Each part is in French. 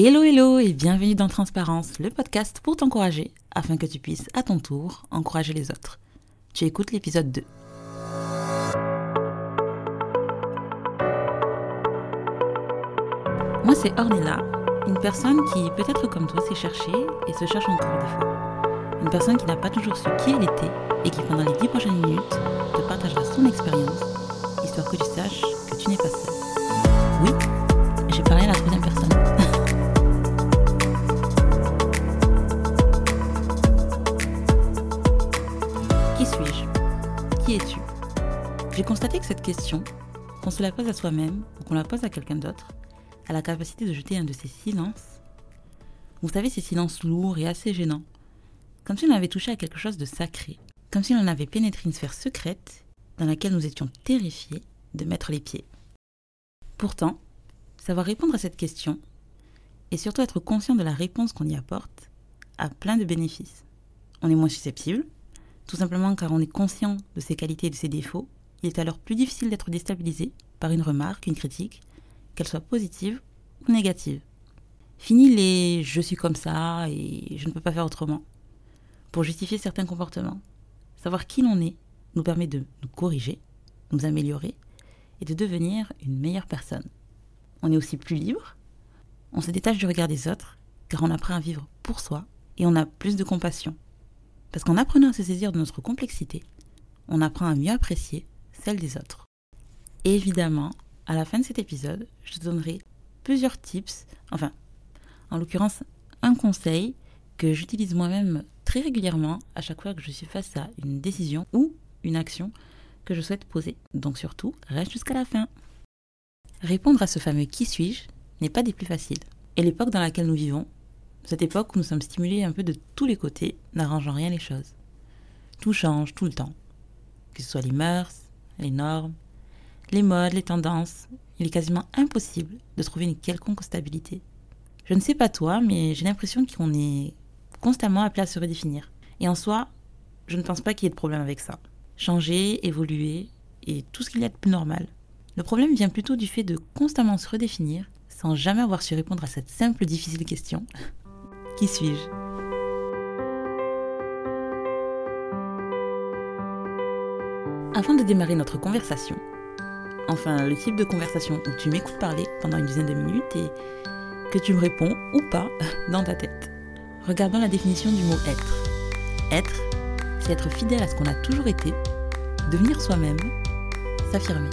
Hello hello et bienvenue dans Transparence, le podcast pour t'encourager afin que tu puisses à ton tour encourager les autres. Tu écoutes l'épisode 2. Moi c'est Ornella, une personne qui peut-être comme toi s'est cherchée et se cherche encore des fois. Une personne qui n'a pas toujours su qui elle était et qui pendant les 10 prochaines minutes te partagera son expérience, histoire que tu saches que tu n'es pas seul. Qu'on se la pose à soi-même ou qu'on la pose à quelqu'un d'autre, a la capacité de jeter un de ces silences. Vous savez, ces silences lourds et assez gênants, comme si on avait touché à quelque chose de sacré, comme si on avait pénétré une sphère secrète dans laquelle nous étions terrifiés de mettre les pieds. Pourtant, savoir répondre à cette question, et surtout être conscient de la réponse qu'on y apporte, a plein de bénéfices. On est moins susceptible, tout simplement car on est conscient de ses qualités et de ses défauts, il est alors plus difficile d'être déstabilisé par une remarque, une critique, qu'elle soit positive ou négative. Fini les je suis comme ça et je ne peux pas faire autrement. Pour justifier certains comportements, savoir qui l'on est nous permet de nous corriger, nous améliorer et de devenir une meilleure personne. On est aussi plus libre, on se détache du regard des autres car on apprend à vivre pour soi et on a plus de compassion. Parce qu'en apprenant à se saisir de notre complexité, on apprend à mieux apprécier celle des autres. évidemment, à la fin de cet épisode, je te donnerai plusieurs tips, enfin, en l'occurrence, un conseil que j'utilise moi-même très régulièrement à chaque fois que je suis face à une décision ou une action que je souhaite poser. Donc surtout, reste jusqu'à la fin. Répondre à ce fameux qui suis-je n'est pas des plus faciles. Et l'époque dans laquelle nous vivons, cette époque où nous sommes stimulés un peu de tous les côtés, n'arrangeant rien les choses. Tout change tout le temps. Que ce soit les mœurs, les normes, les modes, les tendances, il est quasiment impossible de trouver une quelconque stabilité. Je ne sais pas toi, mais j'ai l'impression qu'on est constamment appelé à se redéfinir. Et en soi, je ne pense pas qu'il y ait de problème avec ça. Changer, évoluer, et tout ce qu'il y a de plus normal. Le problème vient plutôt du fait de constamment se redéfinir sans jamais avoir su répondre à cette simple difficile question. Qui suis-je? Avant de démarrer notre conversation, enfin le type de conversation où tu m'écoutes parler pendant une dizaine de minutes et que tu me réponds ou pas dans ta tête, regardons la définition du mot être. Être, c'est être fidèle à ce qu'on a toujours été, devenir soi-même, s'affirmer.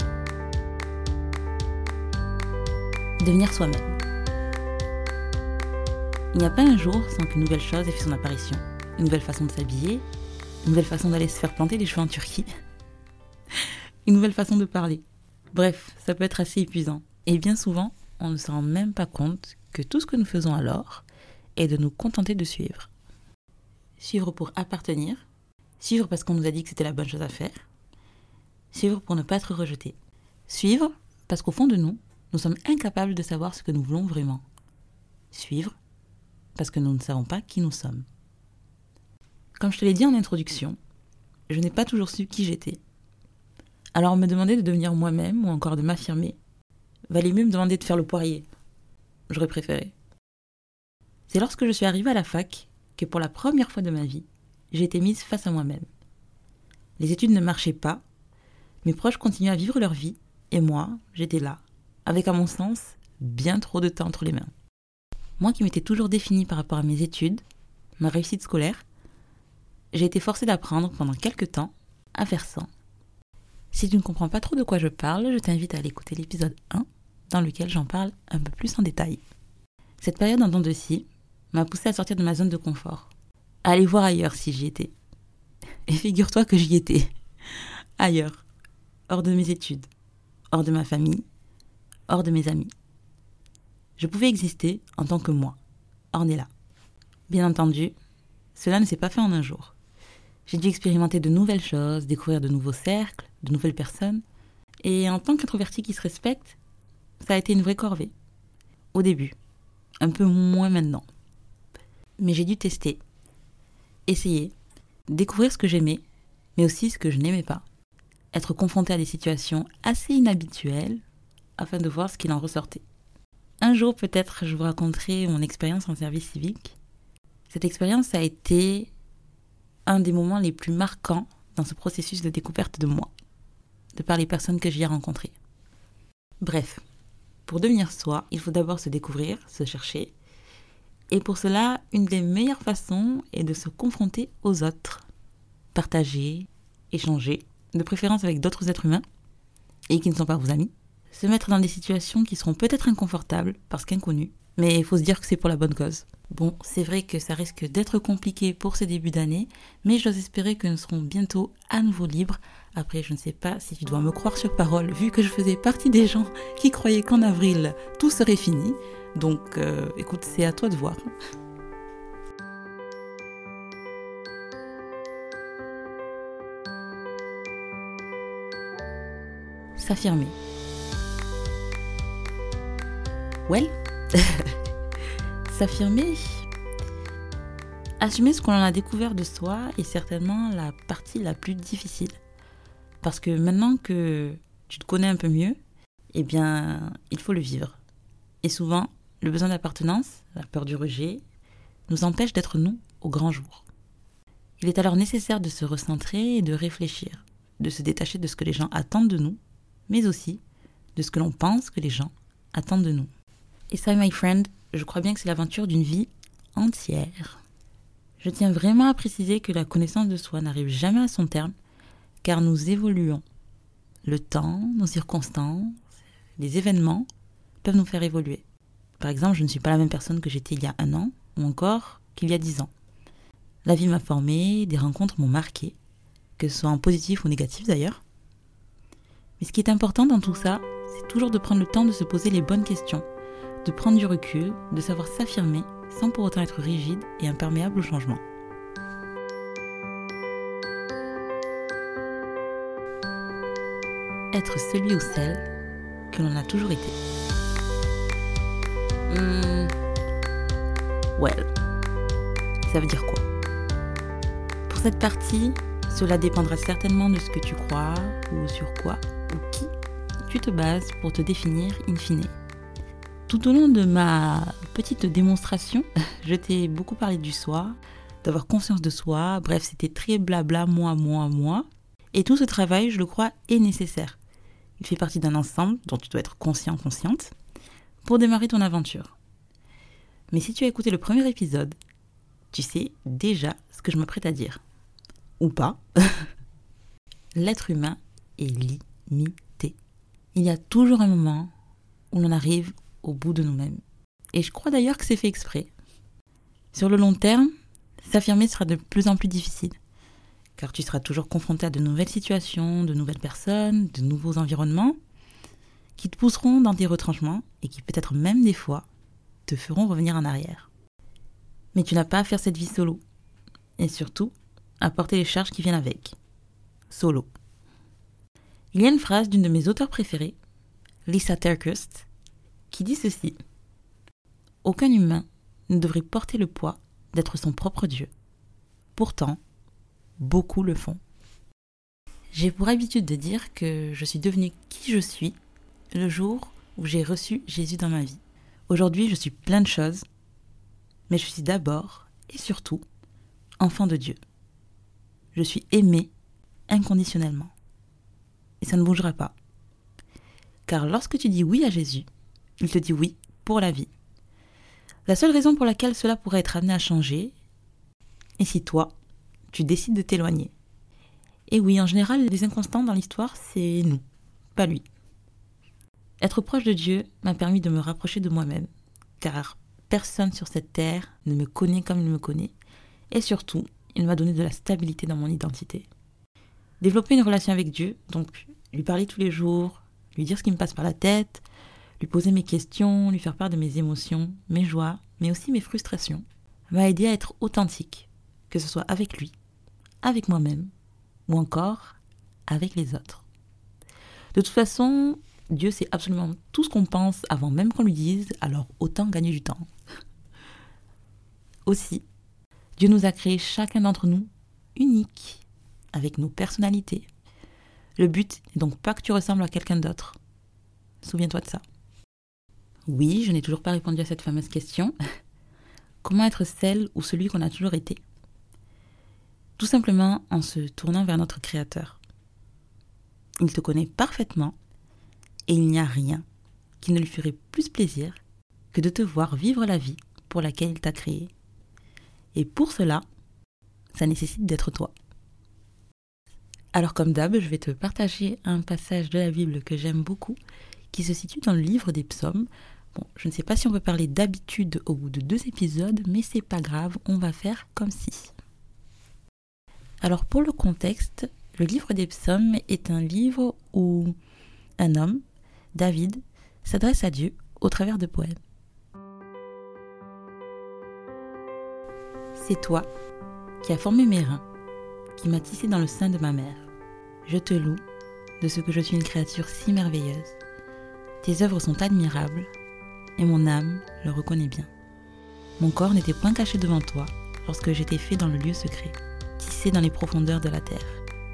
Devenir soi-même. Il n'y a pas un jour sans qu'une nouvelle chose ait fait son apparition. Une nouvelle façon de s'habiller, une nouvelle façon d'aller se faire planter les cheveux en Turquie, une nouvelle façon de parler. Bref, ça peut être assez épuisant. Et bien souvent, on ne se rend même pas compte que tout ce que nous faisons alors est de nous contenter de suivre. Suivre pour appartenir, suivre parce qu'on nous a dit que c'était la bonne chose à faire, suivre pour ne pas être rejeté, suivre parce qu'au fond de nous, nous sommes incapables de savoir ce que nous voulons vraiment, suivre parce que nous ne savons pas qui nous sommes. Comme je te l'ai dit en introduction, je n'ai pas toujours su qui j'étais. Alors me demander de devenir moi-même ou encore de m'affirmer, valait mieux me demander de faire le poirier. J'aurais préféré. C'est lorsque je suis arrivée à la fac que pour la première fois de ma vie, j'ai été mise face à moi-même. Les études ne marchaient pas, mes proches continuaient à vivre leur vie, et moi, j'étais là, avec à mon sens bien trop de temps entre les mains. Moi qui m'étais toujours définie par rapport à mes études, ma réussite scolaire, j'ai été forcée d'apprendre pendant quelques temps à faire sans. Si tu ne comprends pas trop de quoi je parle, je t'invite à aller écouter l'épisode 1 dans lequel j'en parle un peu plus en détail. Cette période en dents de scie m'a poussé à sortir de ma zone de confort, à aller voir ailleurs si j'y étais. Et figure-toi que j'y étais. Ailleurs, hors de mes études, hors de ma famille, hors de mes amis. Je pouvais exister en tant que moi, Ornella. Bien entendu, cela ne s'est pas fait en un jour. J'ai dû expérimenter de nouvelles choses, découvrir de nouveaux cercles, de nouvelles personnes. Et en tant qu'introverti qui se respecte, ça a été une vraie corvée. Au début. Un peu moins maintenant. Mais j'ai dû tester, essayer, découvrir ce que j'aimais, mais aussi ce que je n'aimais pas. Être confronté à des situations assez inhabituelles afin de voir ce qu'il en ressortait. Un jour peut-être je vous raconterai mon expérience en service civique. Cette expérience a été un des moments les plus marquants dans ce processus de découverte de moi, de par les personnes que j'y ai rencontrées. Bref, pour devenir soi, il faut d'abord se découvrir, se chercher. Et pour cela, une des meilleures façons est de se confronter aux autres, partager, échanger, de préférence avec d'autres êtres humains, et qui ne sont pas vos amis, se mettre dans des situations qui seront peut-être inconfortables parce qu'inconnues, mais il faut se dire que c'est pour la bonne cause. Bon, c'est vrai que ça risque d'être compliqué pour ces débuts d'année, mais j'ose espérer que nous serons bientôt à nouveau libres. Après, je ne sais pas si tu dois me croire sur parole, vu que je faisais partie des gens qui croyaient qu'en avril, tout serait fini. Donc, euh, écoute, c'est à toi de voir. S'affirmer. Well S'affirmer, assumer ce qu'on a découvert de soi est certainement la partie la plus difficile. Parce que maintenant que tu te connais un peu mieux, eh bien, il faut le vivre. Et souvent, le besoin d'appartenance, la peur du rejet, nous empêche d'être nous au grand jour. Il est alors nécessaire de se recentrer et de réfléchir, de se détacher de ce que les gens attendent de nous, mais aussi de ce que l'on pense que les gens attendent de nous. Et ça, my friend, je crois bien que c'est l'aventure d'une vie entière. Je tiens vraiment à préciser que la connaissance de soi n'arrive jamais à son terme, car nous évoluons. Le temps, nos circonstances, les événements peuvent nous faire évoluer. Par exemple, je ne suis pas la même personne que j'étais il y a un an, ou encore qu'il y a dix ans. La vie m'a formé, des rencontres m'ont marqué, que ce soit en positif ou négatif d'ailleurs. Mais ce qui est important dans tout ça, c'est toujours de prendre le temps de se poser les bonnes questions de prendre du recul, de savoir s'affirmer sans pour autant être rigide et imperméable au changement. Être celui ou celle que l'on a toujours été. Hmm. Well, ça veut dire quoi? Pour cette partie, cela dépendra certainement de ce que tu crois ou sur quoi ou qui tu te bases pour te définir in fine. Tout au long de ma petite démonstration, je t'ai beaucoup parlé du soi, d'avoir conscience de soi, bref, c'était très blabla, moi, moi, moi. Et tout ce travail, je le crois, est nécessaire. Il fait partie d'un ensemble dont tu dois être conscient, consciente, pour démarrer ton aventure. Mais si tu as écouté le premier épisode, tu sais déjà ce que je m'apprête à dire. Ou pas. L'être humain est limité. Il y a toujours un moment où l'on arrive au bout de nous-mêmes. Et je crois d'ailleurs que c'est fait exprès. Sur le long terme, s'affirmer sera de plus en plus difficile, car tu seras toujours confronté à de nouvelles situations, de nouvelles personnes, de nouveaux environnements, qui te pousseront dans tes retranchements et qui peut-être même des fois te feront revenir en arrière. Mais tu n'as pas à faire cette vie solo, et surtout à porter les charges qui viennent avec. Solo. Il y a une phrase d'une de mes auteurs préférées, Lisa Terkeurst, qui dit ceci. Aucun humain ne devrait porter le poids d'être son propre Dieu. Pourtant, beaucoup le font. J'ai pour habitude de dire que je suis devenue qui je suis le jour où j'ai reçu Jésus dans ma vie. Aujourd'hui, je suis plein de choses, mais je suis d'abord et surtout enfant de Dieu. Je suis aimé inconditionnellement. Et ça ne bougera pas. Car lorsque tu dis oui à Jésus, il te dit oui pour la vie. La seule raison pour laquelle cela pourrait être amené à changer est si toi, tu décides de t'éloigner. Et oui, en général, les inconstants dans l'histoire, c'est nous, pas lui. Être proche de Dieu m'a permis de me rapprocher de moi-même, car personne sur cette terre ne me connaît comme il me connaît, et surtout, il m'a donné de la stabilité dans mon identité. Développer une relation avec Dieu, donc lui parler tous les jours, lui dire ce qui me passe par la tête, lui poser mes questions, lui faire part de mes émotions, mes joies, mais aussi mes frustrations, m'a aidé à être authentique, que ce soit avec lui, avec moi-même, ou encore avec les autres. De toute façon, Dieu sait absolument tout ce qu'on pense avant même qu'on lui dise, alors autant gagner du temps. Aussi, Dieu nous a créés chacun d'entre nous unique, avec nos personnalités. Le but n'est donc pas que tu ressembles à quelqu'un d'autre. Souviens-toi de ça. Oui, je n'ai toujours pas répondu à cette fameuse question. Comment être celle ou celui qu'on a toujours été? Tout simplement en se tournant vers notre Créateur. Il te connaît parfaitement et il n'y a rien qui ne lui ferait plus plaisir que de te voir vivre la vie pour laquelle il t'a créé. Et pour cela, ça nécessite d'être toi. Alors comme d'hab, je vais te partager un passage de la Bible que j'aime beaucoup, qui se situe dans le livre des psaumes, je ne sais pas si on peut parler d'habitude au bout de deux épisodes, mais c'est pas grave, on va faire comme si. Alors pour le contexte, le livre des psaumes est un livre où un homme, David, s'adresse à Dieu au travers de poèmes. C'est toi qui as formé mes reins, qui m'as tissé dans le sein de ma mère. Je te loue de ce que je suis une créature si merveilleuse. Tes œuvres sont admirables, et mon âme le reconnaît bien. Mon corps n'était point caché devant toi lorsque j'étais fait dans le lieu secret, tissé dans les profondeurs de la terre.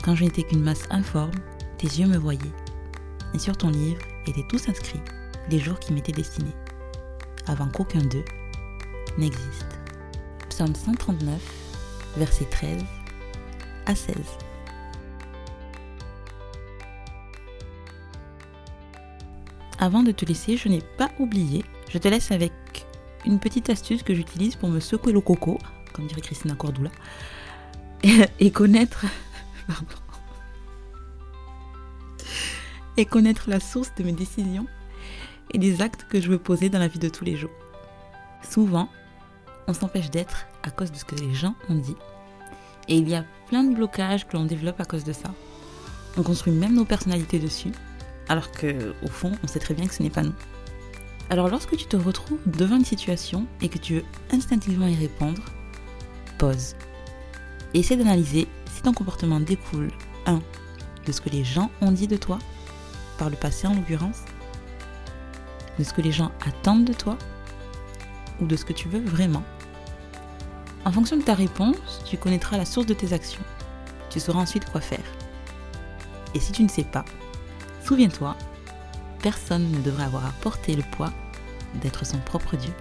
Quand je n'étais qu'une masse informe, tes yeux me voyaient. Et sur ton livre étaient tous inscrits les jours qui m'étaient destinés, avant qu'aucun d'eux n'existe. Psaume 139, versets 13 à 16. Avant de te laisser, je n'ai pas oublié, je te laisse avec une petite astuce que j'utilise pour me secouer le coco, comme dirait Christina Cordula, et, connaître. et connaître la source de mes décisions et des actes que je veux poser dans la vie de tous les jours. Souvent, on s'empêche d'être à cause de ce que les gens ont dit. Et il y a plein de blocages que l'on développe à cause de ça. On construit même nos personnalités dessus alors que au fond, on sait très bien que ce n'est pas nous. Alors lorsque tu te retrouves devant une situation et que tu veux instinctivement y répondre, pause. Essaie d'analyser si ton comportement découle 1. de ce que les gens ont dit de toi, par le passé en l'occurrence, de ce que les gens attendent de toi, ou de ce que tu veux vraiment. En fonction de ta réponse, tu connaîtras la source de tes actions. Tu sauras ensuite quoi faire. Et si tu ne sais pas, Souviens-toi, personne ne devrait avoir à porter le poids d'être son propre Dieu.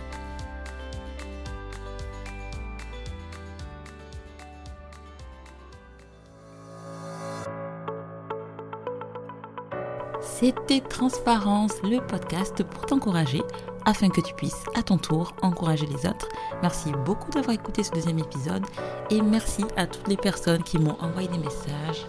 C'était Transparence, le podcast pour t'encourager afin que tu puisses à ton tour encourager les autres. Merci beaucoup d'avoir écouté ce deuxième épisode et merci à toutes les personnes qui m'ont envoyé des messages,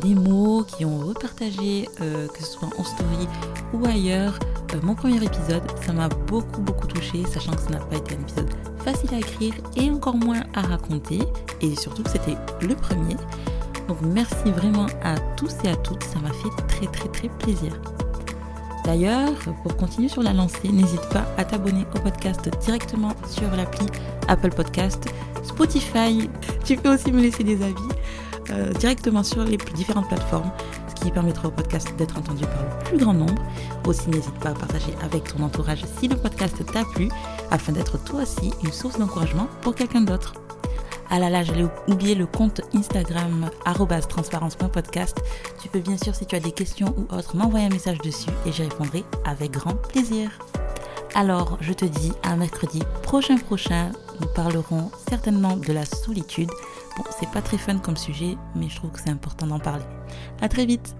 des mots, qui ont repartagé, euh, que ce soit en story ou ailleurs, euh, mon premier épisode. Ça m'a beaucoup beaucoup touché, sachant que ça n'a pas été un épisode facile à écrire et encore moins à raconter. Et surtout c'était le premier. Donc merci vraiment à tous et à toutes, ça m'a fait très très très plaisir. D'ailleurs, pour continuer sur la lancée, n'hésite pas à t'abonner au podcast directement sur l'appli Apple Podcast, Spotify. Tu peux aussi me laisser des avis euh, directement sur les différentes plateformes, ce qui permettra au podcast d'être entendu par le plus grand nombre. Aussi, n'hésite pas à partager avec ton entourage si le podcast t'a plu, afin d'être toi aussi une source d'encouragement pour quelqu'un d'autre. Ah là là, j'allais oublier le compte Instagram transparence.podcast. Tu peux bien sûr, si tu as des questions ou autres, m'envoyer un message dessus et j'y répondrai avec grand plaisir. Alors, je te dis à mercredi prochain prochain. Nous parlerons certainement de la solitude. Bon, c'est pas très fun comme sujet, mais je trouve que c'est important d'en parler. À très vite!